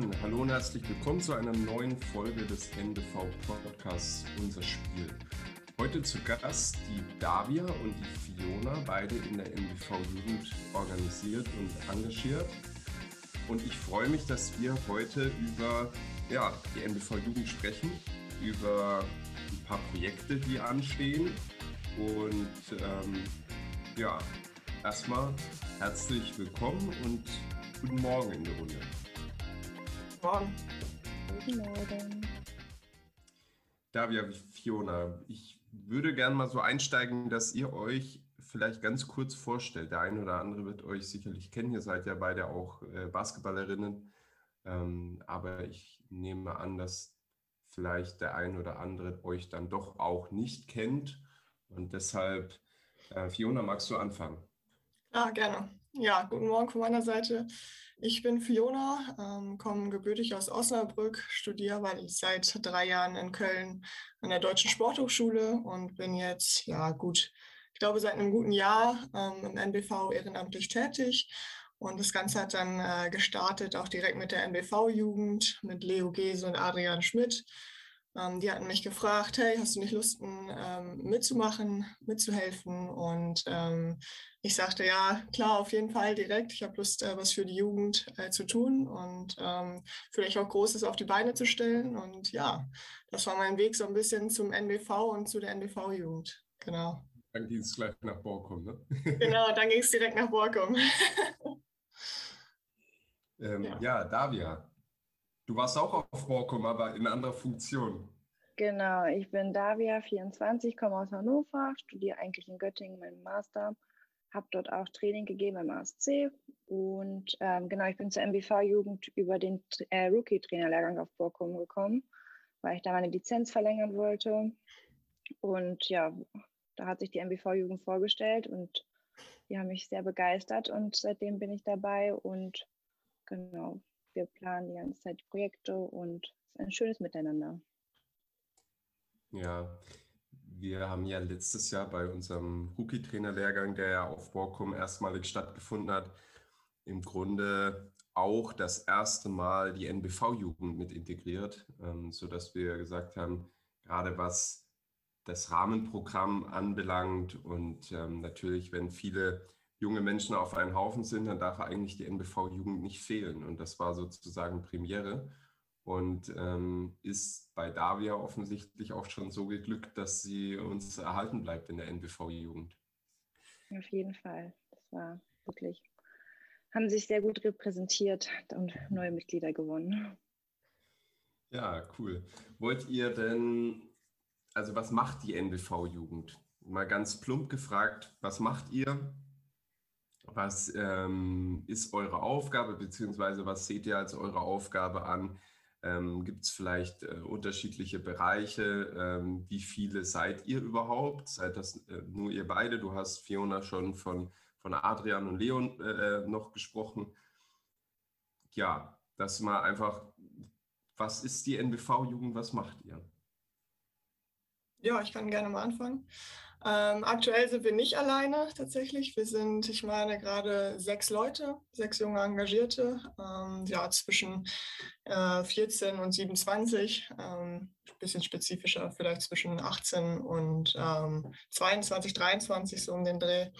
dann hallo und herzlich willkommen zu einer neuen Folge des NBV Podcasts Unser Spiel. Heute zu Gast die Davia und die Fiona, beide in der NBV Jugend organisiert und engagiert. Und ich freue mich, dass wir heute über ja, die NBV Jugend sprechen, über ein paar Projekte, die anstehen. Und ähm, ja, erstmal herzlich willkommen und guten Morgen in der Runde. Morgen. Guten Morgen. Davia, Fiona, ich würde gerne mal so einsteigen, dass ihr euch vielleicht ganz kurz vorstellt. Der eine oder andere wird euch sicherlich kennen. Ihr seid ja beide auch äh, Basketballerinnen. Ähm, aber ich nehme an, dass vielleicht der ein oder andere euch dann doch auch nicht kennt. Und deshalb, äh, Fiona, magst du anfangen? Ja, gerne. Ja, guten Morgen von meiner Seite. Ich bin Fiona, ähm, komme gebürtig aus Osnabrück, studiere seit drei Jahren in Köln an der Deutschen Sporthochschule und bin jetzt, ja gut, ich glaube seit einem guten Jahr ähm, im NBV ehrenamtlich tätig. Und das Ganze hat dann äh, gestartet auch direkt mit der NBV-Jugend, mit Leo Gese und Adrian Schmidt. Ähm, die hatten mich gefragt, hey, hast du nicht Lust ähm, mitzumachen, mitzuhelfen? Und ähm, ich sagte, ja, klar, auf jeden Fall direkt. Ich habe Lust, äh, was für die Jugend äh, zu tun und ähm, vielleicht auch Großes auf die Beine zu stellen. Und ja, das war mein Weg so ein bisschen zum NBV und zu der NBV-Jugend. Genau. Dann ging es gleich nach Borkum, ne? genau, dann ging es direkt nach Borkum. ähm, ja. ja, Davia, Du warst auch auf Borkum, aber in anderer Funktion. Genau, ich bin Davia, 24, komme aus Hannover, studiere eigentlich in Göttingen meinen Master, habe dort auch Training gegeben im ASC und ähm, genau, ich bin zur MBV-Jugend über den äh, Rookie-Trainerlehrgang auf Borkum gekommen, weil ich da meine Lizenz verlängern wollte. Und ja, da hat sich die MBV-Jugend vorgestellt und die haben mich sehr begeistert und seitdem bin ich dabei und genau, wir planen die ganze Zeit Projekte und es ist ein schönes Miteinander. Ja, wir haben ja letztes Jahr bei unserem Rookie-Trainer-Lehrgang, der ja auf Borkum erstmalig stattgefunden hat, im Grunde auch das erste Mal die NBV-Jugend mit integriert, ähm, sodass wir gesagt haben, gerade was das Rahmenprogramm anbelangt und ähm, natürlich, wenn viele junge Menschen auf einen Haufen sind, dann darf eigentlich die NBV-Jugend nicht fehlen. Und das war sozusagen Premiere und ähm, ist bei Davia offensichtlich auch schon so geglückt, dass sie uns erhalten bleibt in der NBV-Jugend. Auf jeden Fall. Das war wirklich, haben sich sehr gut repräsentiert und neue Mitglieder gewonnen. Ja, cool. Wollt ihr denn, also was macht die NBV-Jugend? Mal ganz plump gefragt, was macht ihr? Was ähm, ist eure Aufgabe, beziehungsweise was seht ihr als eure Aufgabe an? Ähm, Gibt es vielleicht äh, unterschiedliche Bereiche? Ähm, wie viele seid ihr überhaupt? Seid das äh, nur ihr beide? Du hast Fiona schon von, von Adrian und Leon äh, äh noch gesprochen. Ja, das mal einfach, was ist die NBV-Jugend, was macht ihr? Ja, ich kann gerne mal anfangen. Ähm, aktuell sind wir nicht alleine tatsächlich. Wir sind, ich meine, gerade sechs Leute, sechs junge Engagierte, ähm, ja, zwischen äh, 14 und 27, ähm, bisschen spezifischer, vielleicht zwischen 18 und 22, ähm, 23, so um den Dreh.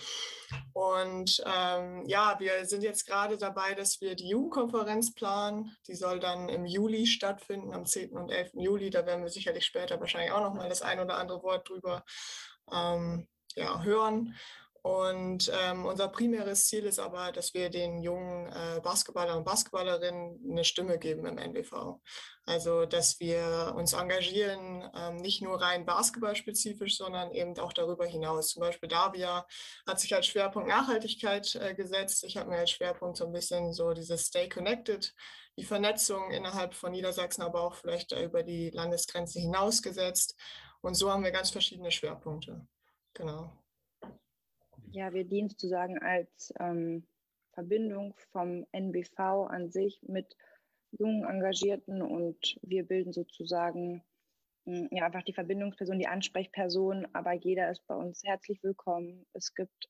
Und ähm, ja, wir sind jetzt gerade dabei, dass wir die Jugendkonferenz planen. Die soll dann im Juli stattfinden, am 10. und 11. Juli. Da werden wir sicherlich später wahrscheinlich auch noch mal das ein oder andere Wort drüber ähm, ja, hören. Und ähm, unser primäres Ziel ist aber, dass wir den jungen äh, Basketballer und Basketballerinnen eine Stimme geben im NBV. Also, dass wir uns engagieren, ähm, nicht nur rein basketballspezifisch, sondern eben auch darüber hinaus. Zum Beispiel Davia hat sich als Schwerpunkt Nachhaltigkeit äh, gesetzt. Ich habe mir als Schwerpunkt so ein bisschen so dieses Stay Connected, die Vernetzung innerhalb von Niedersachsen, aber auch vielleicht über die Landesgrenze hinaus gesetzt. Und so haben wir ganz verschiedene Schwerpunkte. Genau. Ja, wir dienen sozusagen als ähm, Verbindung vom NBV an sich mit jungen Engagierten und wir bilden sozusagen hm, ja, einfach die Verbindungsperson, die Ansprechperson, aber jeder ist bei uns herzlich willkommen. Es gibt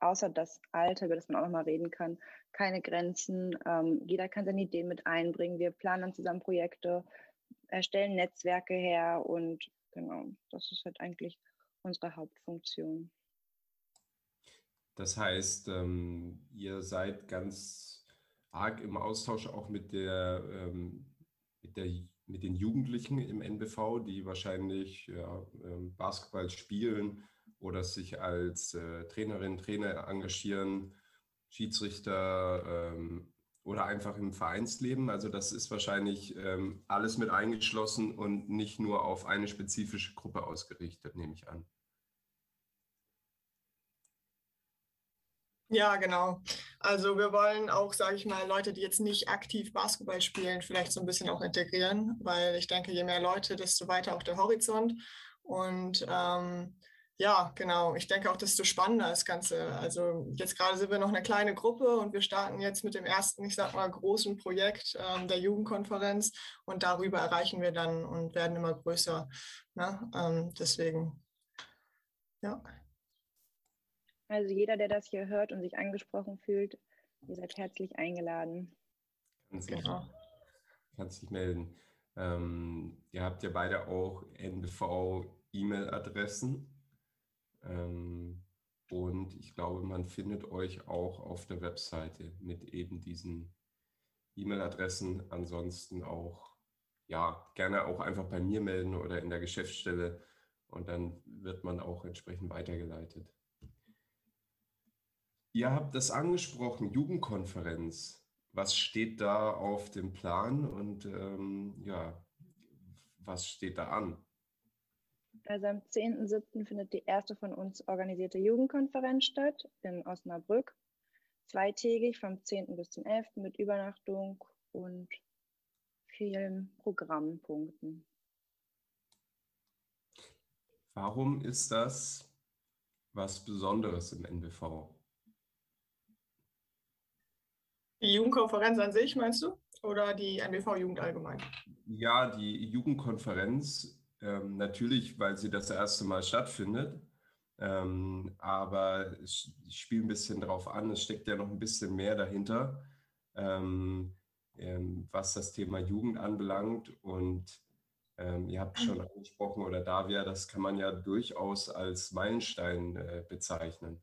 außer das Alter, über das man auch nochmal reden kann, keine Grenzen. Ähm, jeder kann seine Ideen mit einbringen. Wir planen zusammen Projekte, erstellen Netzwerke her und genau, das ist halt eigentlich unsere Hauptfunktion. Das heißt, ähm, ihr seid ganz arg im Austausch auch mit der, ähm, mit der mit den Jugendlichen im NBV, die wahrscheinlich ja, ähm, Basketball spielen oder sich als äh, Trainerin, Trainer engagieren, Schiedsrichter ähm, oder einfach im Vereinsleben. Also das ist wahrscheinlich ähm, alles mit eingeschlossen und nicht nur auf eine spezifische Gruppe ausgerichtet, nehme ich an. Ja, genau. Also wir wollen auch, sage ich mal, Leute, die jetzt nicht aktiv Basketball spielen, vielleicht so ein bisschen auch integrieren, weil ich denke, je mehr Leute, desto weiter auch der Horizont. Und ähm, ja, genau. Ich denke auch, desto spannender das Ganze. Also jetzt gerade sind wir noch eine kleine Gruppe und wir starten jetzt mit dem ersten, ich sag mal, großen Projekt ähm, der Jugendkonferenz und darüber erreichen wir dann und werden immer größer. Ne? Ähm, deswegen, ja. Also jeder, der das hier hört und sich angesprochen fühlt, ihr seid herzlich eingeladen. Kann sich, genau. kann sich melden. Ähm, ihr habt ja beide auch NBV-E-Mail-Adressen. Ähm, und ich glaube, man findet euch auch auf der Webseite mit eben diesen E-Mail-Adressen. Ansonsten auch, ja, gerne auch einfach bei mir melden oder in der Geschäftsstelle und dann wird man auch entsprechend weitergeleitet. Ihr habt das angesprochen, Jugendkonferenz. Was steht da auf dem Plan und ähm, ja, was steht da an? Also am 10.07. findet die erste von uns organisierte Jugendkonferenz statt in Osnabrück. Zweitägig vom 10. bis zum 11. mit Übernachtung und vielen Programmpunkten. Warum ist das was Besonderes im NBV? Die Jugendkonferenz an sich, meinst du? Oder die NBV-Jugend allgemein? Ja, die Jugendkonferenz ähm, natürlich, weil sie das erste Mal stattfindet. Ähm, aber ich, ich spiele ein bisschen drauf an, es steckt ja noch ein bisschen mehr dahinter, ähm, ähm was das Thema Jugend anbelangt. Und ähm, ihr habt schon angesprochen, oder Davia, das kann man ja durchaus als Meilenstein äh, bezeichnen.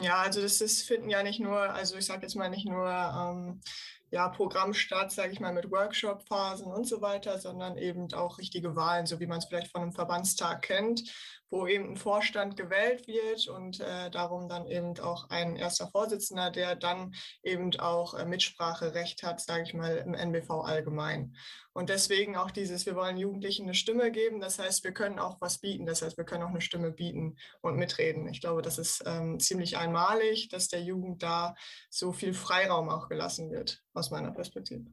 Ja, also das ist, finden ja nicht nur, also ich sage jetzt mal nicht nur ähm, ja, Programmstart, sage ich mal, mit Workshop-Phasen und so weiter, sondern eben auch richtige Wahlen, so wie man es vielleicht von einem Verbandstag kennt, wo eben ein Vorstand gewählt wird und äh, darum dann eben auch ein erster Vorsitzender, der dann eben auch äh, Mitspracherecht hat, sage ich mal, im NBV allgemein. Und deswegen auch dieses, wir wollen Jugendlichen eine Stimme geben, das heißt, wir können auch was bieten, das heißt, wir können auch eine Stimme bieten und mitreden. Ich glaube, das ist ähm, ziemlich einmalig, dass der Jugend da so viel Freiraum auch gelassen wird aus meiner Perspektive.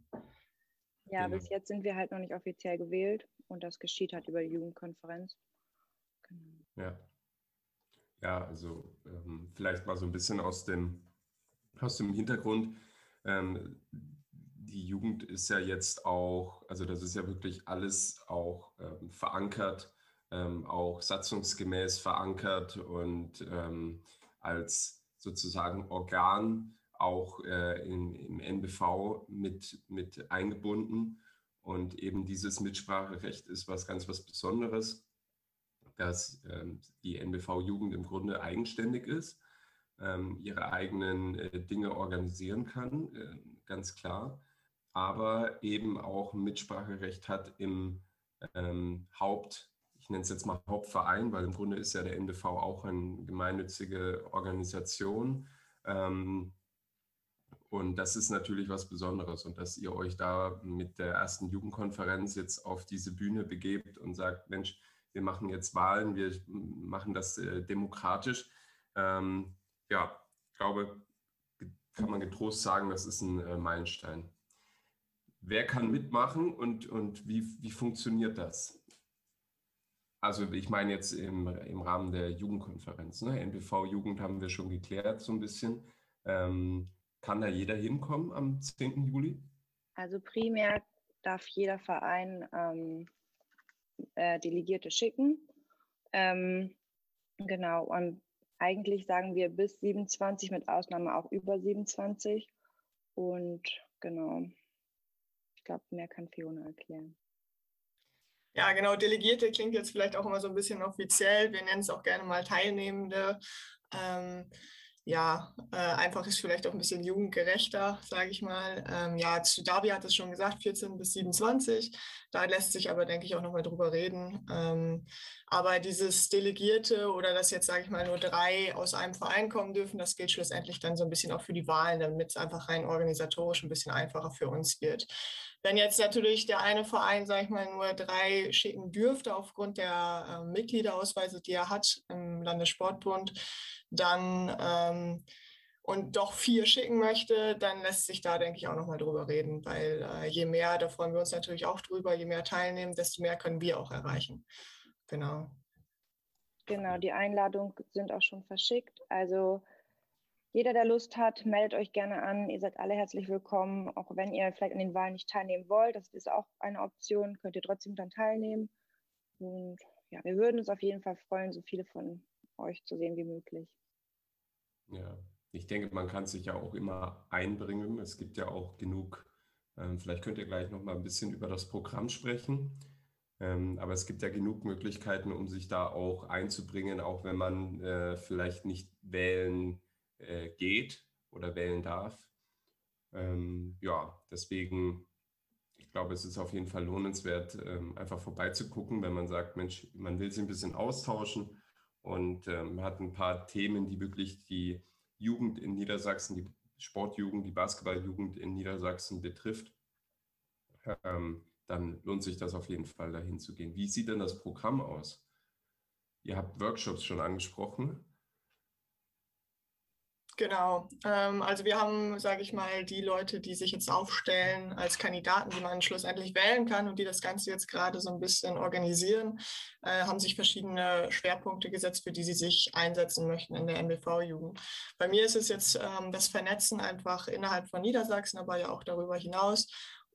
Ja, genau. bis jetzt sind wir halt noch nicht offiziell gewählt und das geschieht halt über die Jugendkonferenz. Genau. Ja. Ja, also ähm, vielleicht mal so ein bisschen aus dem, aus dem Hintergrund. Ähm, die Jugend ist ja jetzt auch, also das ist ja wirklich alles auch ähm, verankert, ähm, auch satzungsgemäß verankert und ähm, als sozusagen Organ auch äh, in, im NBV mit, mit eingebunden. Und eben dieses Mitspracherecht ist was ganz was Besonderes, dass ähm, die NBV-Jugend im Grunde eigenständig ist, ähm, ihre eigenen äh, Dinge organisieren kann, äh, ganz klar, aber eben auch Mitspracherecht hat im ähm, Haupt, ich nenne es jetzt mal Hauptverein, weil im Grunde ist ja der NBV auch eine gemeinnützige Organisation. Ähm, und das ist natürlich was Besonderes. Und dass ihr euch da mit der ersten Jugendkonferenz jetzt auf diese Bühne begebt und sagt, Mensch, wir machen jetzt Wahlen, wir machen das äh, demokratisch. Ähm, ja, ich glaube, kann man getrost sagen, das ist ein äh, Meilenstein. Wer kann mitmachen und, und wie, wie funktioniert das? Also ich meine jetzt im, im Rahmen der Jugendkonferenz. Ne? NBV Jugend haben wir schon geklärt so ein bisschen. Ähm, kann da jeder hinkommen am 10. Juli? Also primär darf jeder Verein ähm, äh, Delegierte schicken. Ähm, genau, und eigentlich sagen wir bis 27, mit Ausnahme auch über 27. Und genau, ich glaube, mehr kann Fiona erklären. Ja, genau, Delegierte klingt jetzt vielleicht auch immer so ein bisschen offiziell. Wir nennen es auch gerne mal Teilnehmende. Ähm, ja, äh, einfach ist vielleicht auch ein bisschen jugendgerechter, sage ich mal. Ähm, ja, Davi hat es schon gesagt, 14 bis 27. Da lässt sich aber, denke ich, auch nochmal drüber reden. Ähm, aber dieses Delegierte oder dass jetzt, sage ich mal, nur drei aus einem Verein kommen dürfen, das gilt schlussendlich dann so ein bisschen auch für die Wahlen, damit es einfach rein organisatorisch ein bisschen einfacher für uns wird. Wenn jetzt natürlich der eine Verein, sage ich mal, nur drei schicken dürfte aufgrund der äh, Mitgliederausweise, die er hat im Landessportbund, dann ähm, und doch vier schicken möchte, dann lässt sich da, denke ich, auch nochmal drüber reden, weil äh, je mehr, da freuen wir uns natürlich auch drüber, je mehr teilnehmen, desto mehr können wir auch erreichen. Genau. Genau, die Einladungen sind auch schon verschickt. Also jeder, der Lust hat, meldet euch gerne an. Ihr seid alle herzlich willkommen. Auch wenn ihr vielleicht an den Wahlen nicht teilnehmen wollt, das ist auch eine Option, könnt ihr trotzdem dann teilnehmen. Und ja, wir würden uns auf jeden Fall freuen, so viele von euch zu sehen wie möglich. Ja, ich denke, man kann sich ja auch immer einbringen. Es gibt ja auch genug, ähm, vielleicht könnt ihr gleich noch mal ein bisschen über das Programm sprechen. Ähm, aber es gibt ja genug Möglichkeiten, um sich da auch einzubringen, auch wenn man äh, vielleicht nicht wählen äh, geht oder wählen darf. Ähm, ja, deswegen, ich glaube, es ist auf jeden Fall lohnenswert, ähm, einfach vorbeizugucken, wenn man sagt, Mensch, man will sich ein bisschen austauschen und ähm, hat ein paar Themen, die wirklich die Jugend in Niedersachsen, die Sportjugend, die Basketballjugend in Niedersachsen betrifft, ähm, dann lohnt sich das auf jeden Fall, dahin zu gehen. Wie sieht denn das Programm aus? Ihr habt Workshops schon angesprochen. Genau. Ähm, also wir haben, sage ich mal, die Leute, die sich jetzt aufstellen als Kandidaten, die man schlussendlich wählen kann und die das Ganze jetzt gerade so ein bisschen organisieren, äh, haben sich verschiedene Schwerpunkte gesetzt, für die sie sich einsetzen möchten in der MBV-Jugend. Bei mir ist es jetzt ähm, das Vernetzen einfach innerhalb von Niedersachsen, aber ja auch darüber hinaus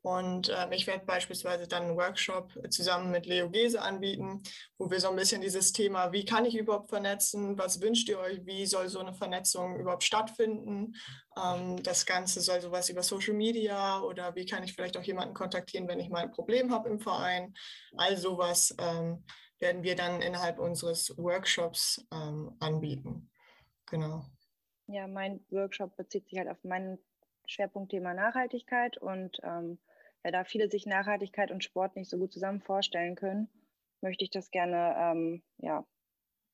und äh, ich werde beispielsweise dann einen Workshop zusammen mit Leo Gese anbieten, wo wir so ein bisschen dieses Thema, wie kann ich überhaupt vernetzen, was wünscht ihr euch, wie soll so eine Vernetzung überhaupt stattfinden. Ähm, das Ganze soll sowas über Social Media oder wie kann ich vielleicht auch jemanden kontaktieren, wenn ich mal ein Problem habe im Verein. All sowas ähm, werden wir dann innerhalb unseres Workshops ähm, anbieten. Genau. Ja, mein Workshop bezieht sich halt auf mein Schwerpunktthema Nachhaltigkeit und ähm, da viele sich Nachhaltigkeit und Sport nicht so gut zusammen vorstellen können, möchte ich das gerne ähm, ja,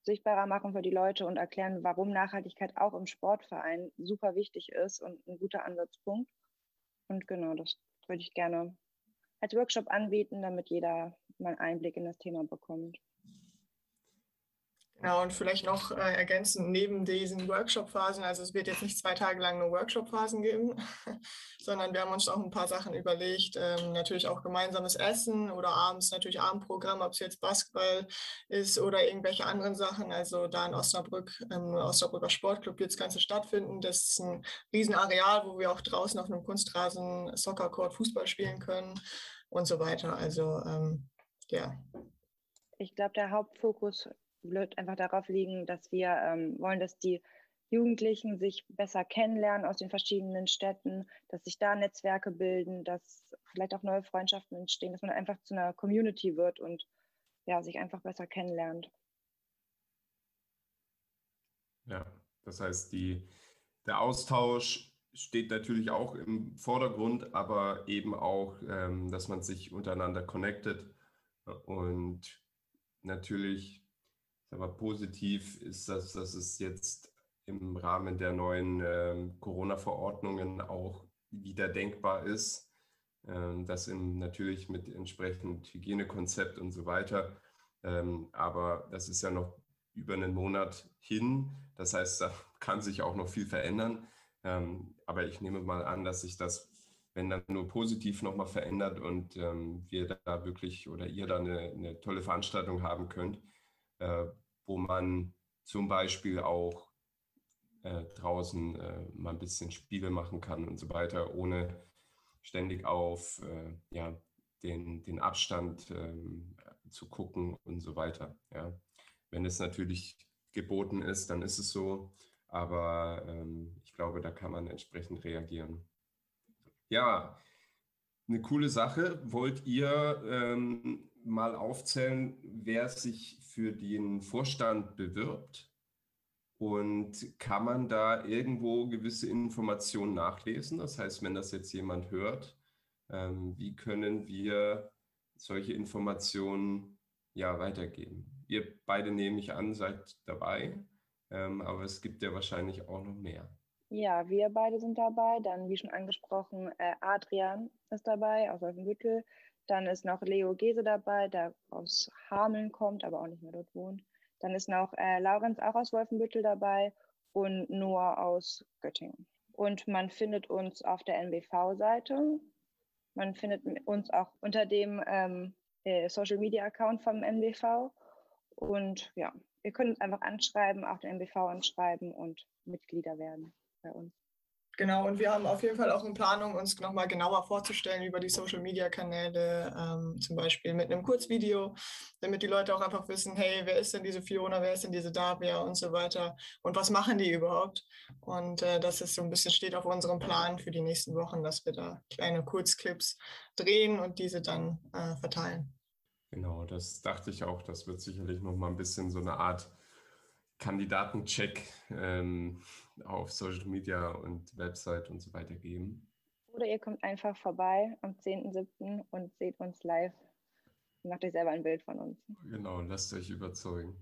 sichtbarer machen für die Leute und erklären, warum Nachhaltigkeit auch im Sportverein super wichtig ist und ein guter Ansatzpunkt. Und genau, das würde ich gerne als Workshop anbieten, damit jeder mal einen Einblick in das Thema bekommt. Genau, und vielleicht noch äh, ergänzend neben diesen Workshop-Phasen, also es wird jetzt nicht zwei Tage lang nur Workshop-Phasen geben, sondern wir haben uns auch ein paar Sachen überlegt, ähm, natürlich auch gemeinsames Essen oder abends natürlich Abendprogramm, ob es jetzt Basketball ist oder irgendwelche anderen Sachen. Also da in Osnabrück, im Osnabrücker Sportclub wird das Ganze stattfinden. Das ist ein Riesenareal, wo wir auch draußen auf einem Kunstrasen Soccercourt Fußball spielen können und so weiter. Also ähm, ja. Ich glaube, der Hauptfokus wird einfach darauf liegen, dass wir ähm, wollen, dass die Jugendlichen sich besser kennenlernen aus den verschiedenen Städten, dass sich da Netzwerke bilden, dass vielleicht auch neue Freundschaften entstehen, dass man einfach zu einer Community wird und ja, sich einfach besser kennenlernt. Ja, das heißt, die, der Austausch steht natürlich auch im Vordergrund, aber eben auch, ähm, dass man sich untereinander connectet und natürlich aber positiv ist, dass, dass es jetzt im Rahmen der neuen ähm, Corona-Verordnungen auch wieder denkbar ist, ähm, das in, natürlich mit entsprechend Hygienekonzept und so weiter. Ähm, aber das ist ja noch über einen Monat hin. Das heißt, da kann sich auch noch viel verändern. Ähm, aber ich nehme mal an, dass sich das, wenn dann nur positiv nochmal verändert und ähm, wir da wirklich oder ihr da eine, eine tolle Veranstaltung haben könnt, äh, wo man zum Beispiel auch äh, draußen äh, mal ein bisschen Spiele machen kann und so weiter, ohne ständig auf äh, ja, den, den Abstand ähm, zu gucken und so weiter. Ja. Wenn es natürlich geboten ist, dann ist es so. Aber ähm, ich glaube, da kann man entsprechend reagieren. Ja, eine coole Sache. Wollt ihr ähm, mal aufzählen, wer sich für den Vorstand bewirbt? Und kann man da irgendwo gewisse Informationen nachlesen? Das heißt, wenn das jetzt jemand hört, ähm, wie können wir solche Informationen ja weitergeben? Ihr beide nehme ich an, seid dabei, ähm, aber es gibt ja wahrscheinlich auch noch mehr. Ja, wir beide sind dabei. Dann, wie schon angesprochen, äh, Adrian ist dabei aus Wolfenbüttel. Dann ist noch Leo Gese dabei, der aus Hameln kommt, aber auch nicht mehr dort wohnt. Dann ist noch äh, Laurenz auch aus Wolfenbüttel dabei und Noah aus Göttingen. Und man findet uns auf der NBV-Seite. Man findet uns auch unter dem ähm, äh, Social Media Account vom NBV. Und ja, ihr könnt uns einfach anschreiben, auch den NBV anschreiben und Mitglieder werden bei uns. Genau, und wir haben auf jeden Fall auch in Planung, uns nochmal genauer vorzustellen über die Social-Media-Kanäle, ähm, zum Beispiel mit einem Kurzvideo, damit die Leute auch einfach wissen, hey, wer ist denn diese Fiona, wer ist denn diese Davia und so weiter und was machen die überhaupt? Und äh, das ist so ein bisschen steht auf unserem Plan für die nächsten Wochen, dass wir da kleine Kurzclips drehen und diese dann äh, verteilen. Genau, das dachte ich auch. Das wird sicherlich nochmal ein bisschen so eine Art Kandidatencheck ähm, auf Social Media und Website und so weiter geben. Oder ihr kommt einfach vorbei am 10.07. und seht uns live. Macht euch selber ein Bild von uns. Genau, lasst euch überzeugen.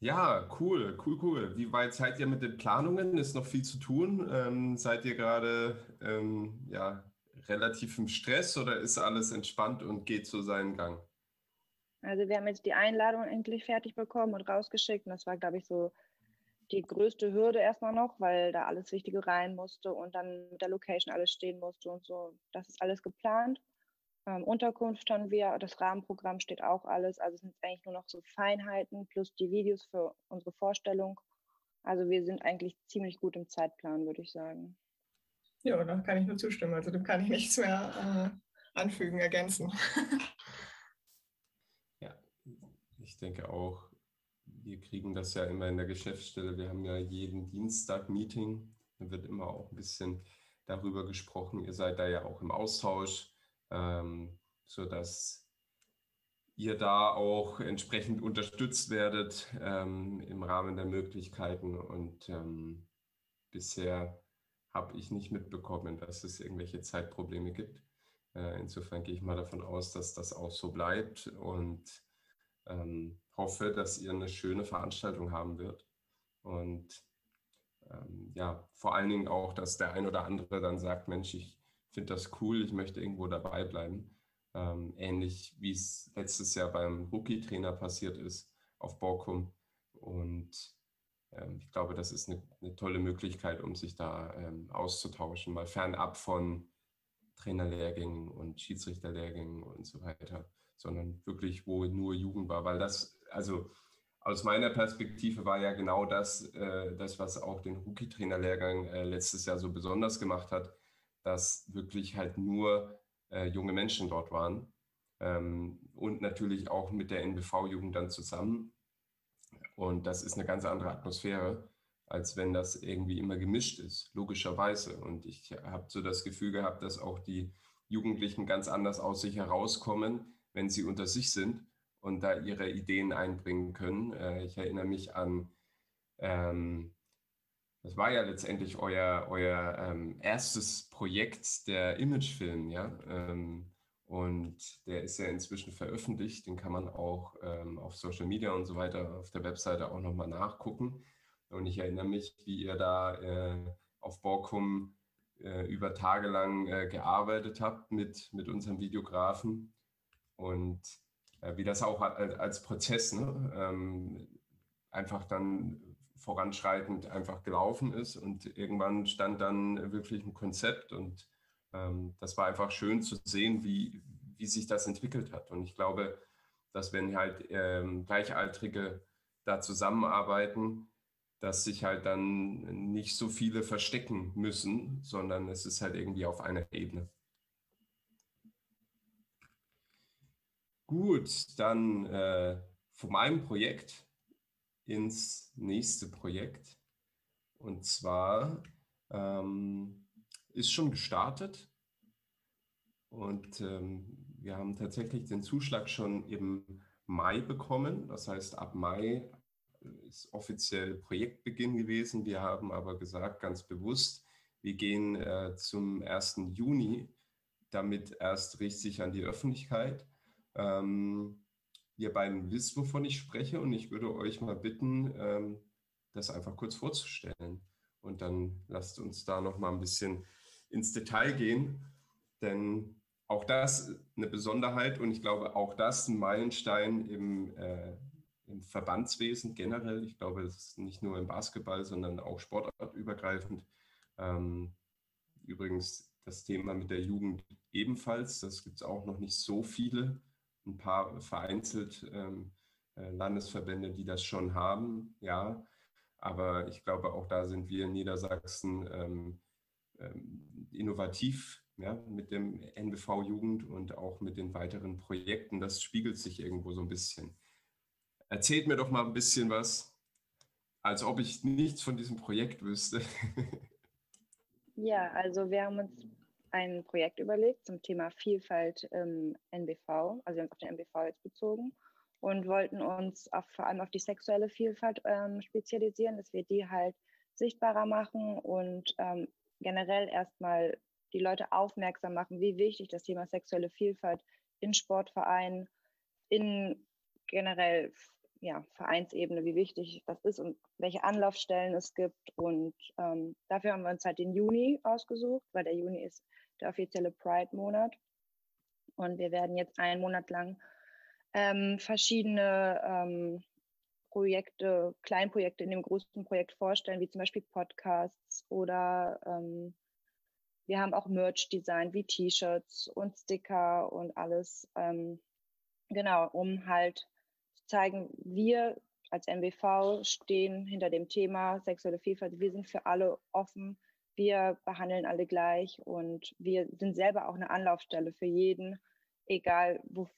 Ja, cool, cool, cool. Wie weit seid ihr mit den Planungen? Ist noch viel zu tun? Ähm, seid ihr gerade ähm, ja, relativ im Stress oder ist alles entspannt und geht so seinen Gang? Also wir haben jetzt die Einladung endlich fertig bekommen und rausgeschickt. Und das war, glaube ich, so die größte Hürde erstmal noch, weil da alles Wichtige rein musste und dann mit der Location alles stehen musste und so. Das ist alles geplant. Ähm, Unterkunft haben wir, das Rahmenprogramm steht auch alles. Also es sind eigentlich nur noch so Feinheiten plus die Videos für unsere Vorstellung. Also wir sind eigentlich ziemlich gut im Zeitplan, würde ich sagen. Ja, da kann ich nur zustimmen. Also da kann ich nichts mehr äh, anfügen, ergänzen. Ich denke auch, wir kriegen das ja immer in der Geschäftsstelle. Wir haben ja jeden Dienstag Meeting. Da wird immer auch ein bisschen darüber gesprochen. Ihr seid da ja auch im Austausch, ähm, sodass ihr da auch entsprechend unterstützt werdet ähm, im Rahmen der Möglichkeiten. Und ähm, bisher habe ich nicht mitbekommen, dass es irgendwelche Zeitprobleme gibt. Äh, insofern gehe ich mal davon aus, dass das auch so bleibt. Und ähm, hoffe, dass ihr eine schöne Veranstaltung haben wird. Und ähm, ja, vor allen Dingen auch, dass der ein oder andere dann sagt, Mensch, ich finde das cool, ich möchte irgendwo dabei bleiben. Ähm, ähnlich wie es letztes Jahr beim Rookie-Trainer passiert ist auf Borkum. Und ähm, ich glaube, das ist eine, eine, tolle Möglichkeit, um sich da ähm, auszutauschen, mal fernab von Trainerlehrgängen und Schiedsrichterlehrgängen und so weiter sondern wirklich, wo nur Jugend war, weil das, also aus meiner Perspektive war ja genau das, äh, das was auch den Rookie-Trainer-Lehrgang äh, letztes Jahr so besonders gemacht hat, dass wirklich halt nur äh, junge Menschen dort waren ähm, und natürlich auch mit der NBV-Jugend dann zusammen. Und das ist eine ganz andere Atmosphäre, als wenn das irgendwie immer gemischt ist, logischerweise. Und ich habe so das Gefühl gehabt, dass auch die Jugendlichen ganz anders aus sich herauskommen, wenn sie unter sich sind und da ihre Ideen einbringen können. Äh, ich erinnere mich an, ähm, das war ja letztendlich euer, euer ähm, erstes Projekt, der Imagefilm, ja. Ähm, und der ist ja inzwischen veröffentlicht, den kann man auch ähm, auf Social Media und so weiter auf der Webseite auch nochmal nachgucken. Und ich erinnere mich, wie ihr da äh, auf Borkum äh, über Tage lang äh, gearbeitet habt mit, mit unserem Videografen und äh, wie das auch als, als Prozess ne, ähm, einfach dann voranschreitend einfach gelaufen ist und irgendwann stand dann wirklich ein Konzept und ähm, das war einfach schön zu sehen, wie, wie sich das entwickelt hat. Und ich glaube, dass wenn halt ähm, Gleichaltrige da zusammenarbeiten, dass sich halt dann nicht so viele verstecken müssen, sondern es ist halt irgendwie auf einer Ebene. Gut, dann äh, von meinem Projekt. ins nächste Projekt. Und zwar ähm, ist schon gestartet und ähm, wir haben tatsächlich den Zuschlag schon im Mai bekommen. Das heißt, ab Mai ist offiziell Projektbeginn gewesen. Wir haben aber gesagt, ganz bewusst, wir gehen äh, zum 1. Juni damit erst richtig an die Öffentlichkeit. Ähm, ihr beiden wisst, wovon ich spreche und ich würde euch mal bitten, ähm, das einfach kurz vorzustellen. Und dann lasst uns da noch mal ein bisschen ins Detail gehen, denn auch das eine Besonderheit und ich glaube auch das ein Meilenstein im, äh, im Verbandswesen generell. Ich glaube, es ist nicht nur im Basketball, sondern auch sportartübergreifend. Ähm, übrigens das Thema mit der Jugend ebenfalls. Das gibt es auch noch nicht so viele. Ein paar vereinzelt ähm, äh, Landesverbände, die das schon haben, ja. Aber ich glaube, auch da sind wir in Niedersachsen ähm, ähm, innovativ ja, mit dem NBV Jugend und auch mit den weiteren Projekten. Das spiegelt sich irgendwo so ein bisschen. Erzählt mir doch mal ein bisschen was, als ob ich nichts von diesem Projekt wüsste. Ja, also wir haben uns ein Projekt überlegt zum Thema Vielfalt im NBV, also wir haben auf den NBV jetzt bezogen und wollten uns auf, vor allem auf die sexuelle Vielfalt ähm, spezialisieren, dass wir die halt sichtbarer machen und ähm, generell erstmal die Leute aufmerksam machen, wie wichtig das Thema sexuelle Vielfalt in Sportvereinen, in generell ja, Vereinsebene, wie wichtig das ist und welche Anlaufstellen es gibt. Und ähm, dafür haben wir uns halt den Juni ausgesucht, weil der Juni ist der offizielle Pride-Monat. Und wir werden jetzt einen Monat lang ähm, verschiedene ähm, Projekte, Kleinprojekte in dem großen Projekt vorstellen, wie zum Beispiel Podcasts oder ähm, wir haben auch Merch designt, wie T-Shirts und Sticker und alles. Ähm, genau, um halt zeigen, wir als MBV stehen hinter dem Thema sexuelle Vielfalt. Wir sind für alle offen wir behandeln alle gleich und wir sind selber auch eine Anlaufstelle für jeden, egal wo,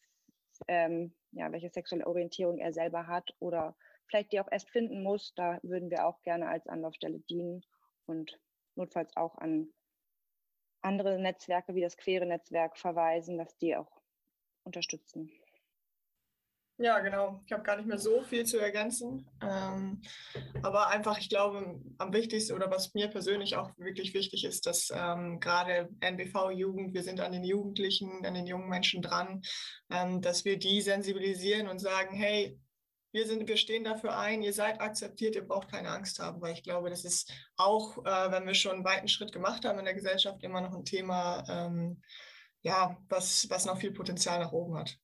ähm, ja, welche sexuelle Orientierung er selber hat oder vielleicht die auch erst finden muss. Da würden wir auch gerne als Anlaufstelle dienen und notfalls auch an andere Netzwerke wie das Queere Netzwerk verweisen, dass die auch unterstützen. Ja, genau. Ich habe gar nicht mehr so viel zu ergänzen. Ähm, aber einfach, ich glaube, am wichtigsten oder was mir persönlich auch wirklich wichtig ist, dass ähm, gerade NBV-Jugend, wir sind an den Jugendlichen, an den jungen Menschen dran, ähm, dass wir die sensibilisieren und sagen, hey, wir, sind, wir stehen dafür ein, ihr seid akzeptiert, ihr braucht keine Angst haben, weil ich glaube, das ist auch, äh, wenn wir schon einen weiten Schritt gemacht haben in der Gesellschaft, immer noch ein Thema, ähm, ja, was, was noch viel Potenzial nach oben hat,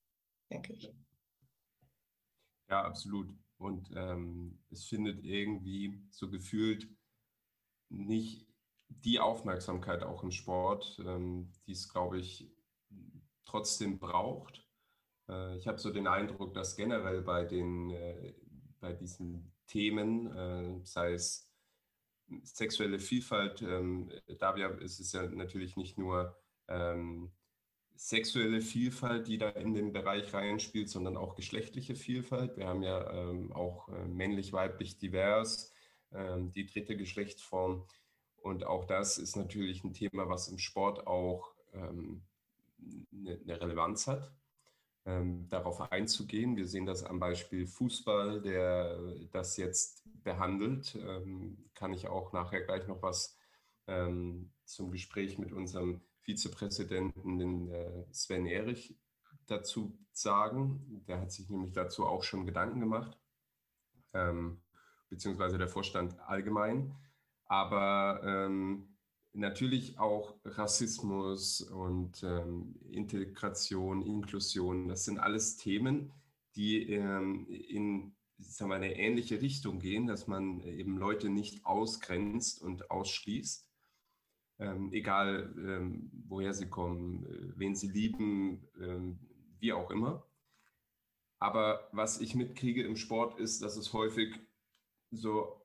denke ich. Ja, absolut. Und ähm, es findet irgendwie so gefühlt nicht die Aufmerksamkeit auch im Sport, ähm, die es, glaube ich, trotzdem braucht. Äh, ich habe so den Eindruck, dass generell bei, den, äh, bei diesen Themen, äh, sei es sexuelle Vielfalt, ähm, da ist es ja natürlich nicht nur ähm, sexuelle Vielfalt, die da in den Bereich reinspielt, sondern auch geschlechtliche Vielfalt. Wir haben ja ähm, auch äh, männlich, weiblich, divers, ähm, die dritte Geschlechtsform. Und auch das ist natürlich ein Thema, was im Sport auch ähm, eine, eine, Relevanz hat, ähm, darauf einzugehen. Wir sehen das am Beispiel Fußball, der das jetzt behandelt. Ähm, kann ich auch nachher gleich noch was ähm, zum Gespräch mit unserem Vizepräsidenten, den äh, Sven Erich, dazu sagen. Der hat sich nämlich dazu auch schon Gedanken gemacht, ähm, beziehungsweise der Vorstand allgemein. Aber ähm, natürlich auch Rassismus und ähm, Integration, Inklusion, das sind alles Themen, die ähm, in sagen wir, eine ähnliche Richtung gehen, dass man eben Leute nicht ausgrenzt und ausschließt ähm, egal ähm, woher sie kommen, äh, wen sie lieben, ähm, wie auch immer. Aber was ich mitkriege im Sport ist, dass es häufig so,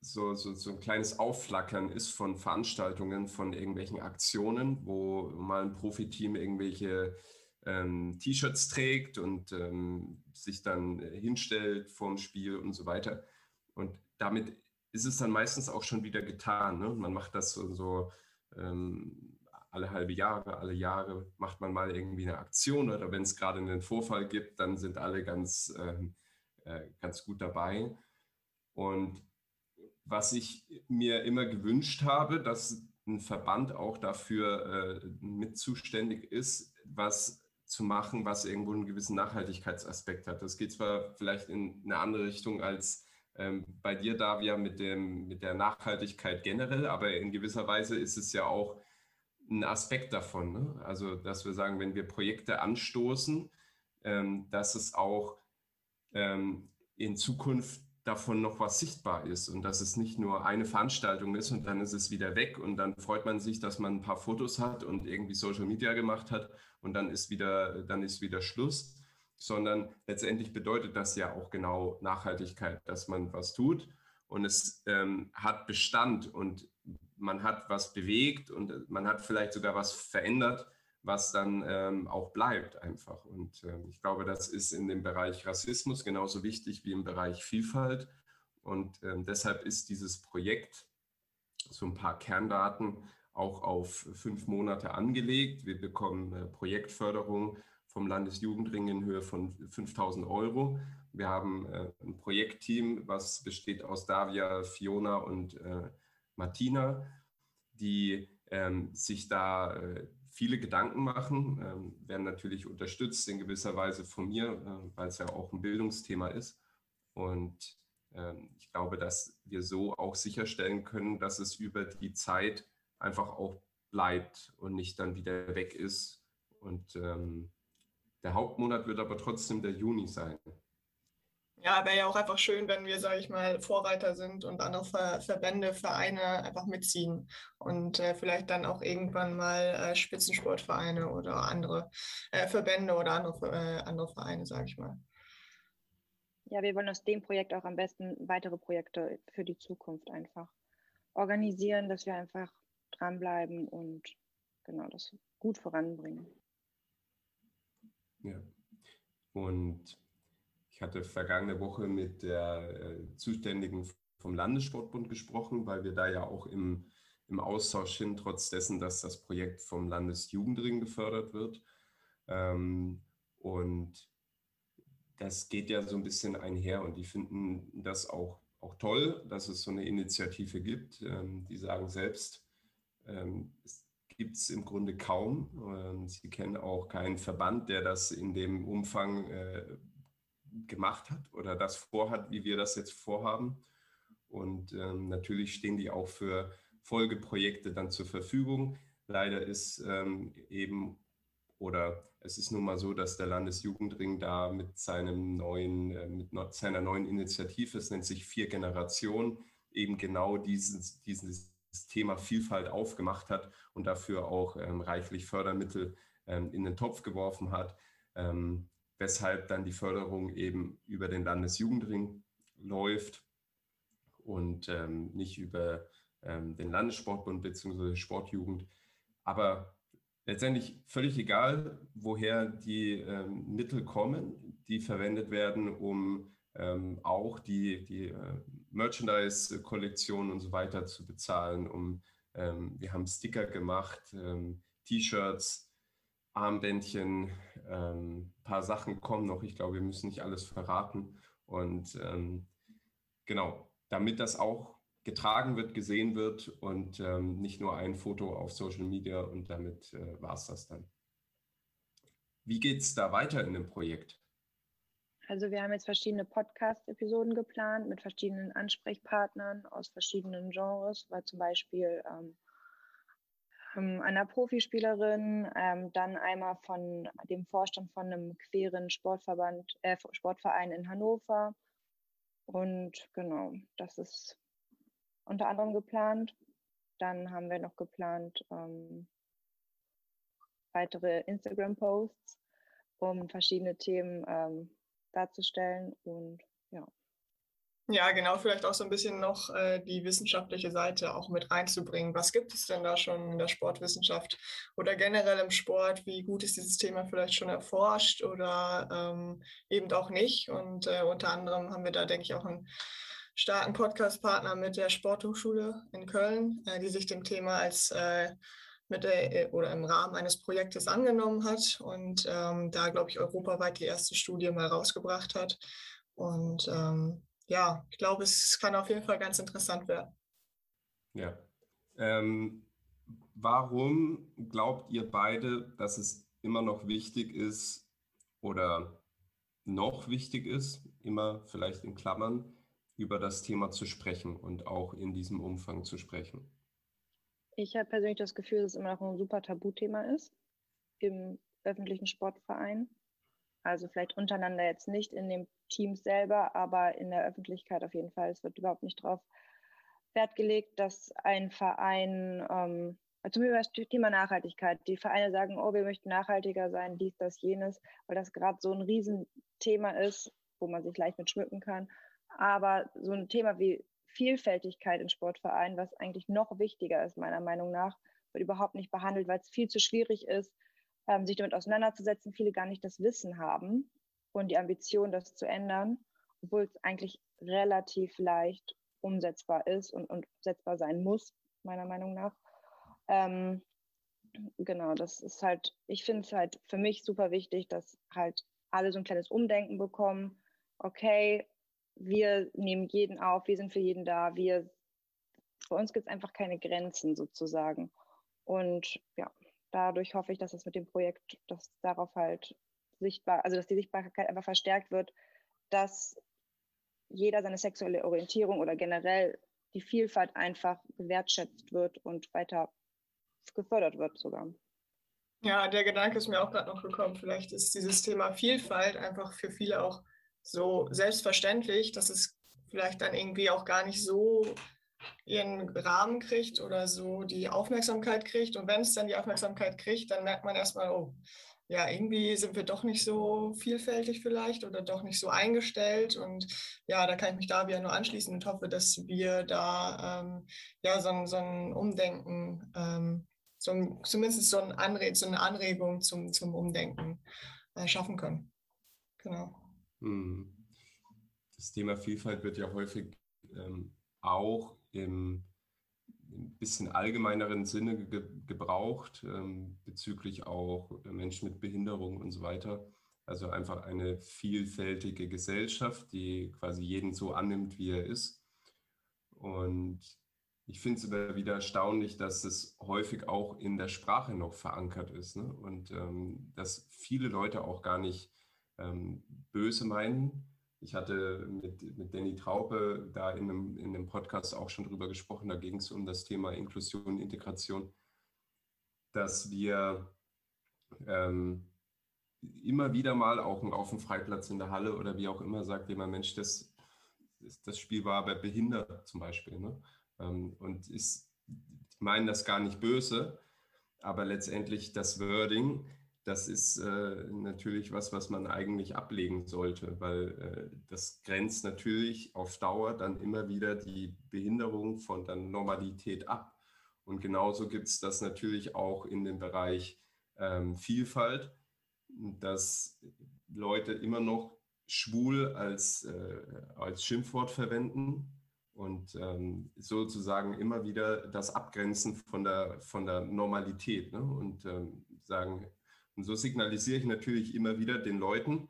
so, so, so ein kleines Aufflackern ist von Veranstaltungen, von irgendwelchen Aktionen, wo mal ein Profiteam irgendwelche ähm, T-Shirts trägt und ähm, sich dann hinstellt vorm Spiel und so weiter. Und damit ist es dann meistens auch schon wieder getan. Ne? Man macht das so, so ähm, alle halbe Jahre, alle Jahre macht man mal irgendwie eine Aktion oder wenn es gerade einen Vorfall gibt, dann sind alle ganz, ähm, äh, ganz gut dabei. Und was ich mir immer gewünscht habe, dass ein Verband auch dafür äh, mit zuständig ist, was zu machen, was irgendwo einen gewissen Nachhaltigkeitsaspekt hat. Das geht zwar vielleicht in eine andere Richtung als ähm, bei dir, Davia, mit, dem, mit der Nachhaltigkeit generell, aber in gewisser Weise ist es ja auch ein Aspekt davon. Ne? Also, dass wir sagen, wenn wir Projekte anstoßen, ähm, dass es auch ähm, in Zukunft davon noch was sichtbar ist und dass es nicht nur eine Veranstaltung ist und dann ist es wieder weg und dann freut man sich, dass man ein paar Fotos hat und irgendwie Social Media gemacht hat und dann ist wieder, dann ist wieder Schluss, sondern letztendlich bedeutet das ja auch genau Nachhaltigkeit, dass man was tut und es ähm, hat Bestand und man hat was bewegt und man hat vielleicht sogar was verändert was dann ähm, auch bleibt einfach. Und äh, ich glaube, das ist in dem Bereich Rassismus genauso wichtig wie im Bereich Vielfalt. Und ähm, deshalb ist dieses Projekt, so ein paar Kerndaten, auch auf fünf Monate angelegt. Wir bekommen äh, Projektförderung vom Landesjugendring in Höhe von 5000 Euro. Wir haben äh, ein Projektteam, was besteht aus Davia, Fiona und äh, Martina, die ähm, sich da äh, viele Gedanken machen, ähm, werden natürlich unterstützt in gewisser Weise von mir, äh, weil es ja auch ein Bildungsthema ist. Und ähm, ich glaube, dass wir so auch sicherstellen können, dass es über die Zeit einfach auch bleibt und nicht dann wieder weg ist. Und ähm, der Hauptmonat wird aber trotzdem der Juni sein ja, wäre ja auch einfach schön, wenn wir, sage ich mal, Vorreiter sind und andere Ver Verbände, Vereine einfach mitziehen und äh, vielleicht dann auch irgendwann mal äh, Spitzensportvereine oder andere äh, Verbände oder andere, äh, andere Vereine, sage ich mal. Ja, wir wollen aus dem Projekt auch am besten weitere Projekte für die Zukunft einfach organisieren, dass wir einfach dranbleiben und genau das gut voranbringen. Ja. Und ich hatte vergangene Woche mit der äh, Zuständigen vom Landessportbund gesprochen, weil wir da ja auch im, im Austausch sind, trotz dessen, dass das Projekt vom Landesjugendring gefördert wird. Ähm, und das geht ja so ein bisschen einher und die finden das auch, auch toll, dass es so eine Initiative gibt. Ähm, die sagen selbst, ähm, es gibt es im Grunde kaum. Sie kennen auch keinen Verband, der das in dem Umfang äh, gemacht hat oder das vorhat, wie wir das jetzt vorhaben. Und ähm, natürlich stehen die auch für Folgeprojekte dann zur Verfügung. Leider ist ähm, eben oder es ist nun mal so, dass der Landesjugendring da mit seinem neuen, äh, mit seiner neuen Initiative, es nennt sich Vier Generationen, eben genau dieses, dieses Thema Vielfalt aufgemacht hat und dafür auch ähm, reichlich Fördermittel ähm, in den Topf geworfen hat. Ähm, weshalb dann die Förderung eben über den Landesjugendring läuft und ähm, nicht über ähm, den Landessportbund bzw. Sportjugend. Aber letztendlich völlig egal, woher die ähm, Mittel kommen, die verwendet werden, um auch die, die äh, Merchandise-Kollektion und so weiter zu bezahlen. Um, ähm, wir haben Sticker gemacht, ähm, T-Shirts, Armbändchen, ähm, paar Sachen kommen noch. Ich glaube, wir müssen nicht alles verraten. Und ähm, genau, damit das auch getragen wird, gesehen wird und ähm, nicht nur ein Foto auf Social Media und damit äh, war es das dann. Wie geht es da weiter in dem Projekt? Also wir haben jetzt verschiedene Podcast-Episoden geplant mit verschiedenen Ansprechpartnern aus verschiedenen Genres, weil zum Beispiel ähm, ähm, einer Profispielerin, ähm, dann einmal von dem Vorstand von einem queeren Sportverband, äh, Sportverein in Hannover. Und genau, das ist unter anderem geplant. Dann haben wir noch geplant ähm, weitere Instagram-Posts, um verschiedene Themen ähm, darzustellen. Und ja. Ja, genau, vielleicht auch so ein bisschen noch äh, die wissenschaftliche Seite auch mit reinzubringen. Was gibt es denn da schon in der Sportwissenschaft oder generell im Sport? Wie gut ist dieses Thema vielleicht schon erforscht oder ähm, eben auch nicht? Und äh, unter anderem haben wir da, denke ich, auch ein starken Podcast-Partner mit der Sporthochschule in Köln, äh, die sich dem Thema als äh, mit der äh, oder im Rahmen eines Projektes angenommen hat und ähm, da, glaube ich, europaweit die erste Studie mal rausgebracht hat. Und ähm, ja, ich glaube, es kann auf jeden Fall ganz interessant werden. Ja. Ähm, warum glaubt ihr beide, dass es immer noch wichtig ist oder noch wichtig ist, immer vielleicht in Klammern, über das Thema zu sprechen und auch in diesem Umfang zu sprechen? Ich habe persönlich das Gefühl, dass es immer noch ein super Tabuthema ist im öffentlichen Sportverein. Also vielleicht untereinander jetzt nicht in den Teams selber, aber in der Öffentlichkeit auf jeden Fall. Es wird überhaupt nicht darauf Wert gelegt, dass ein Verein, ähm, zum Beispiel das Thema Nachhaltigkeit, die Vereine sagen, oh, wir möchten nachhaltiger sein, dies, das, jenes, weil das gerade so ein Riesenthema ist, wo man sich leicht mit schmücken kann. Aber so ein Thema wie Vielfältigkeit in Sportvereinen, was eigentlich noch wichtiger ist, meiner Meinung nach, wird überhaupt nicht behandelt, weil es viel zu schwierig ist, ähm, sich damit auseinanderzusetzen. Viele gar nicht das Wissen haben und die Ambition, das zu ändern, obwohl es eigentlich relativ leicht umsetzbar ist und, und umsetzbar sein muss, meiner Meinung nach. Ähm, genau, das ist halt, ich finde es halt für mich super wichtig, dass halt alle so ein kleines Umdenken bekommen. Okay, wir nehmen jeden auf, wir sind für jeden da, wir, für uns gibt es einfach keine Grenzen sozusagen. Und ja, dadurch hoffe ich, dass es mit dem Projekt, dass darauf halt sichtbar, also dass die Sichtbarkeit einfach verstärkt wird, dass jeder seine sexuelle Orientierung oder generell die Vielfalt einfach gewertschätzt wird und weiter gefördert wird sogar. Ja, der Gedanke ist mir auch gerade noch gekommen. Vielleicht ist dieses Thema Vielfalt einfach für viele auch so selbstverständlich, dass es vielleicht dann irgendwie auch gar nicht so ihren Rahmen kriegt oder so die Aufmerksamkeit kriegt. Und wenn es dann die Aufmerksamkeit kriegt, dann merkt man erstmal, oh, ja, irgendwie sind wir doch nicht so vielfältig vielleicht oder doch nicht so eingestellt. Und ja, da kann ich mich da wieder nur anschließen und hoffe, dass wir da ähm, ja so, so ein Umdenken, ähm, so ein, zumindest so, ein Anre so eine Anregung zum, zum Umdenken äh, schaffen können. Genau. Hm. Das Thema Vielfalt wird ja häufig ähm, auch im ein bisschen allgemeineren Sinne ge gebraucht, ähm, bezüglich auch Menschen mit Behinderung und so weiter. Also einfach eine vielfältige Gesellschaft, die quasi jeden so annimmt, wie er ist. Und ich finde es immer wieder erstaunlich, dass es häufig auch in der Sprache noch verankert ist. Ne? Und ähm, dass viele Leute auch gar nicht ähm, böse meinen. Ich hatte mit, mit Danny Traupe da in einem, in einem Podcast auch schon drüber gesprochen. Da ging es um das Thema Inklusion, Integration, dass wir ähm, immer wieder mal auch auf dem Freiplatz in der Halle oder wie auch immer sagt jemand, Mensch, das, das Spiel war aber behindert zum Beispiel. Ne? Ähm, und ist, ich meine das gar nicht böse, aber letztendlich das Wording das ist äh, natürlich was, was man eigentlich ablegen sollte, weil äh, das grenzt natürlich auf Dauer dann immer wieder die Behinderung von der Normalität ab. Und genauso gibt es das natürlich auch in dem Bereich ähm, Vielfalt, dass Leute immer noch schwul als, äh, als Schimpfwort verwenden und ähm, sozusagen immer wieder das Abgrenzen von der, von der Normalität ne? und ähm, sagen, und so signalisiere ich natürlich immer wieder den Leuten,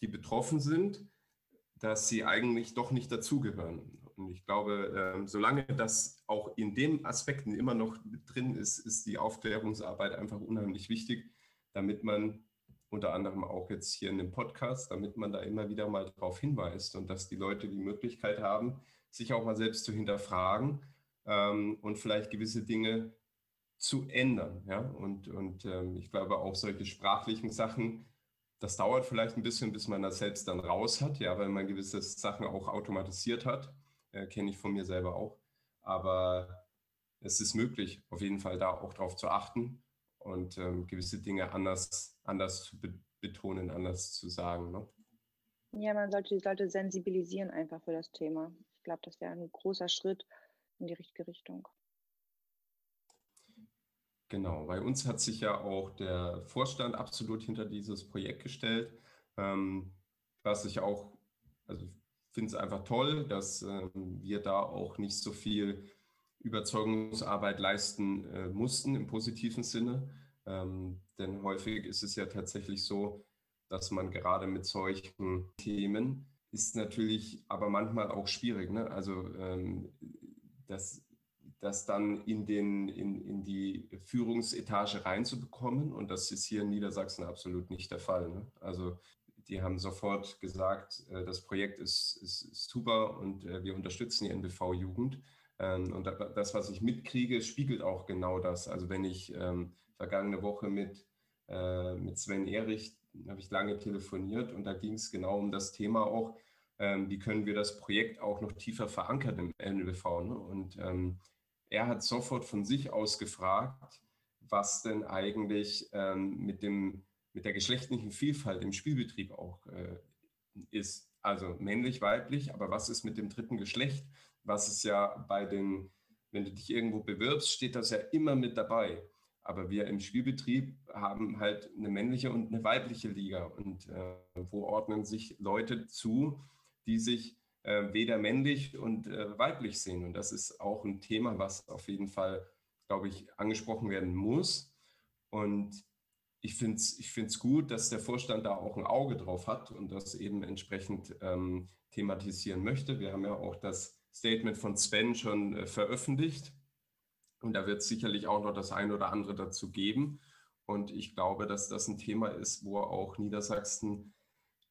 die betroffen sind, dass sie eigentlich doch nicht dazugehören. Und ich glaube, ähm, solange das auch in den Aspekten immer noch drin ist, ist die Aufklärungsarbeit einfach unheimlich wichtig, damit man unter anderem auch jetzt hier in dem Podcast, damit man da immer wieder mal darauf hinweist und dass die Leute die Möglichkeit haben, sich auch mal selbst zu hinterfragen ähm, und vielleicht gewisse Dinge zu ändern. Ja? Und, und ähm, ich glaube auch solche sprachlichen Sachen, das dauert vielleicht ein bisschen, bis man das selbst dann raus hat, ja, weil man gewisse Sachen auch automatisiert hat. Äh, Kenne ich von mir selber auch. Aber es ist möglich, auf jeden Fall da auch drauf zu achten und ähm, gewisse Dinge anders, anders zu be betonen, anders zu sagen. Ne? Ja, man sollte die Leute sensibilisieren einfach für das Thema. Ich glaube, das wäre ein großer Schritt in die richtige Richtung. Genau, bei uns hat sich ja auch der Vorstand absolut hinter dieses Projekt gestellt, ähm, was ich auch also finde es einfach toll, dass äh, wir da auch nicht so viel Überzeugungsarbeit leisten äh, mussten im positiven Sinne. Ähm, denn häufig ist es ja tatsächlich so, dass man gerade mit solchen Themen ist natürlich aber manchmal auch schwierig. Ne? Also ähm, das, das dann in, den, in, in die Führungsetage reinzubekommen. Und das ist hier in Niedersachsen absolut nicht der Fall. Ne? Also die haben sofort gesagt, äh, das Projekt ist, ist, super und äh, wir unterstützen die NBV-Jugend. Ähm, und das, was ich mitkriege, spiegelt auch genau das. Also wenn ich ähm, vergangene Woche mit, äh, mit Sven Erich habe ich lange telefoniert und da ging es genau um das Thema auch, ähm, wie können wir das Projekt auch noch tiefer verankern im NLV. Ne? Und ähm, er hat sofort von sich aus gefragt, was denn eigentlich ähm, mit, dem, mit der geschlechtlichen Vielfalt im Spielbetrieb auch äh, ist. Also männlich, weiblich, aber was ist mit dem dritten Geschlecht? Was ist ja bei den, wenn du dich irgendwo bewirbst, steht das ja immer mit dabei. Aber wir im Spielbetrieb haben halt eine männliche und eine weibliche Liga. Und äh, wo ordnen sich Leute zu, die sich äh, weder männlich und äh, weiblich sehen? Und das ist auch ein Thema, was auf jeden Fall, glaube ich, angesprochen werden muss. Und ich finde es ich find's gut, dass der Vorstand da auch ein Auge drauf hat und das eben entsprechend ähm, thematisieren möchte. Wir haben ja auch das Statement von Sven schon äh, veröffentlicht und da wird es sicherlich auch noch das eine oder andere dazu geben. Und ich glaube, dass das ein Thema ist, wo auch Niedersachsen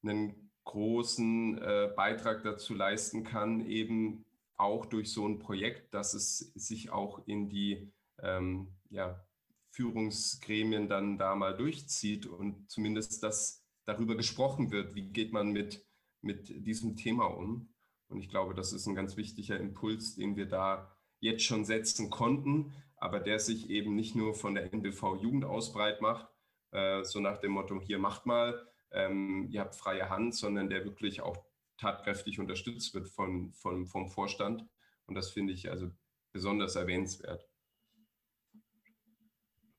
einen großen äh, Beitrag dazu leisten kann, eben auch durch so ein Projekt, dass es sich auch in die ähm, ja, Führungsgremien dann da mal durchzieht und zumindest dass darüber gesprochen wird, wie geht man mit, mit diesem Thema um. Und ich glaube, das ist ein ganz wichtiger Impuls, den wir da jetzt schon setzen konnten, aber der sich eben nicht nur von der NBV Jugend aus breit macht, äh, so nach dem Motto, hier macht mal, ähm, ihr habt freie Hand, sondern der wirklich auch tatkräftig unterstützt wird von, von, vom Vorstand. Und das finde ich also besonders erwähnenswert.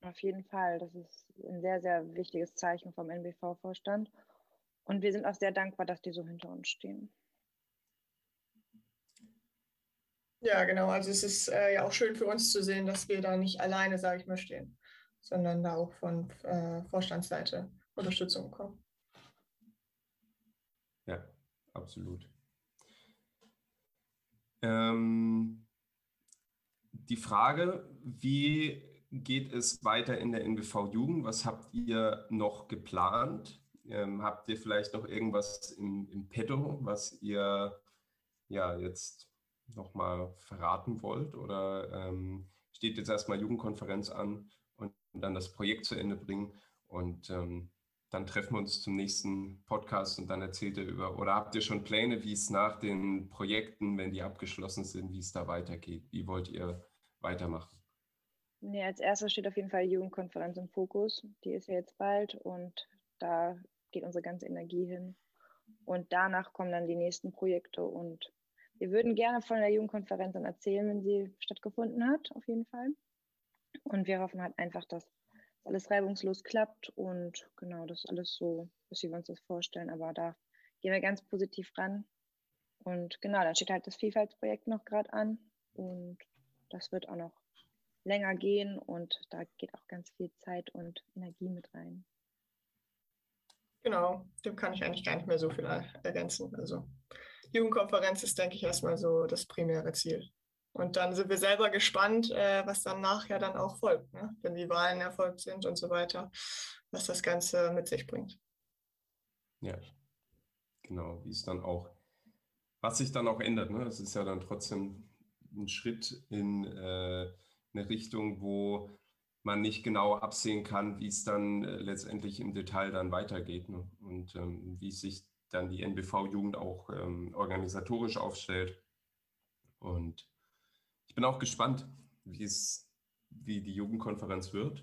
Auf jeden Fall. Das ist ein sehr, sehr wichtiges Zeichen vom NBV-Vorstand. Und wir sind auch sehr dankbar, dass die so hinter uns stehen. Ja, genau. Also es ist äh, ja auch schön für uns zu sehen, dass wir da nicht alleine, sage ich mal, stehen, sondern da auch von äh, Vorstandsseite Unterstützung bekommen. Absolut. Ähm, die Frage, wie geht es weiter in der NBV Jugend? Was habt ihr noch geplant? Ähm, habt ihr vielleicht noch irgendwas im, im Petto, was ihr ja jetzt nochmal verraten wollt? Oder ähm, steht jetzt erstmal Jugendkonferenz an und, dann das Projekt zu Ende bringen und ähm, dann treffen wir uns zum nächsten Podcast und dann erzählt ihr über, oder habt ihr schon Pläne, wie es nach den Projekten, wenn die abgeschlossen sind, wie es da weitergeht? Wie wollt ihr weitermachen? Nee, als erstes steht auf jeden Fall Jugendkonferenz im Fokus. Die ist ja jetzt bald und da geht unsere ganze Energie hin. Und danach kommen dann die nächsten Projekte und wir würden gerne von der Jugendkonferenz dann erzählen, wenn sie stattgefunden hat, auf jeden Fall. Und wir hoffen halt einfach, dass alles reibungslos klappt und genau, das alles so, wie wir uns das vorstellen. Aber da gehen wir ganz positiv ran. Und genau, dann steht halt das Vielfaltsprojekt noch gerade an und das wird auch noch länger gehen und da geht auch ganz viel Zeit und Energie mit rein. Genau, dem kann ich eigentlich gar nicht mehr so viel ergänzen. Also Jugendkonferenz ist, denke ich, erstmal so das primäre Ziel. Und dann sind wir selber gespannt, äh, was dann nachher dann auch folgt, ne? wenn die Wahlen erfolgt sind und so weiter, was das Ganze mit sich bringt. Ja, genau, wie es dann auch, was sich dann auch ändert. Ne? Es ist ja dann trotzdem ein Schritt in äh, eine Richtung, wo man nicht genau absehen kann, wie es dann äh, letztendlich im Detail dann weitergeht ne? und ähm, wie sich dann die NBV-Jugend auch ähm, organisatorisch aufstellt. Und ich bin auch gespannt, wie es, wie die Jugendkonferenz wird.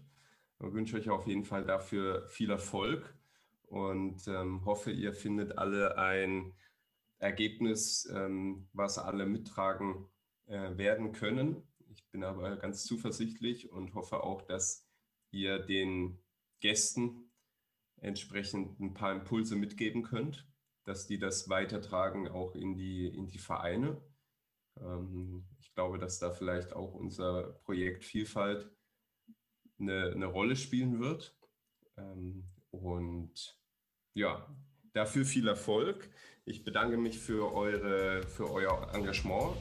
Ich wünsche euch auf jeden Fall dafür viel Erfolg und ähm, hoffe, ihr findet alle ein Ergebnis, ähm, was alle mittragen äh, werden können. Ich bin aber ganz zuversichtlich und hoffe auch, dass ihr den Gästen entsprechend ein paar Impulse mitgeben könnt, dass die das weitertragen auch in die, in die Vereine. Ähm, ich glaube, dass da vielleicht auch unser Projekt Vielfalt eine, eine Rolle spielen wird. Ähm, und ja, dafür viel Erfolg. Ich bedanke mich für, eure, für euer Engagement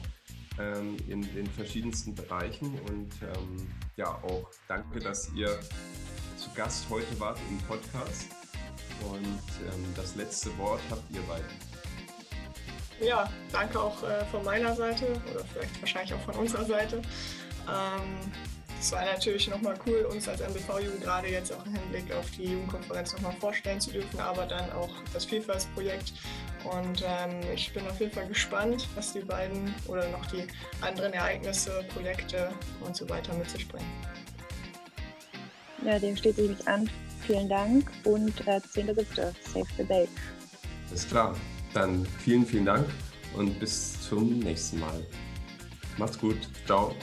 ähm, in den verschiedensten Bereichen und ja, auch danke, dass ihr zu Gast heute wart im Podcast. Und das letzte Wort habt ihr beide. Ja, danke auch äh, von meiner Seite oder vielleicht wahrscheinlich auch von unserer Seite. Ähm, es war natürlich nochmal cool, uns als MBV-Jugend gerade jetzt auch im Hinblick auf die Jugendkonferenz nochmal vorstellen zu dürfen, aber dann auch das Vielfaltsprojekt. Und ähm, ich bin auf jeden Fall gespannt, was die beiden oder noch die anderen Ereignisse, Projekte und so weiter mit sich bringen. Ja, dem schließe ich mich an. Vielen Dank und äh, 10.7. Save the Day. Alles klar. Dann vielen, vielen Dank und bis zum nächsten Mal. Macht's gut. Ciao.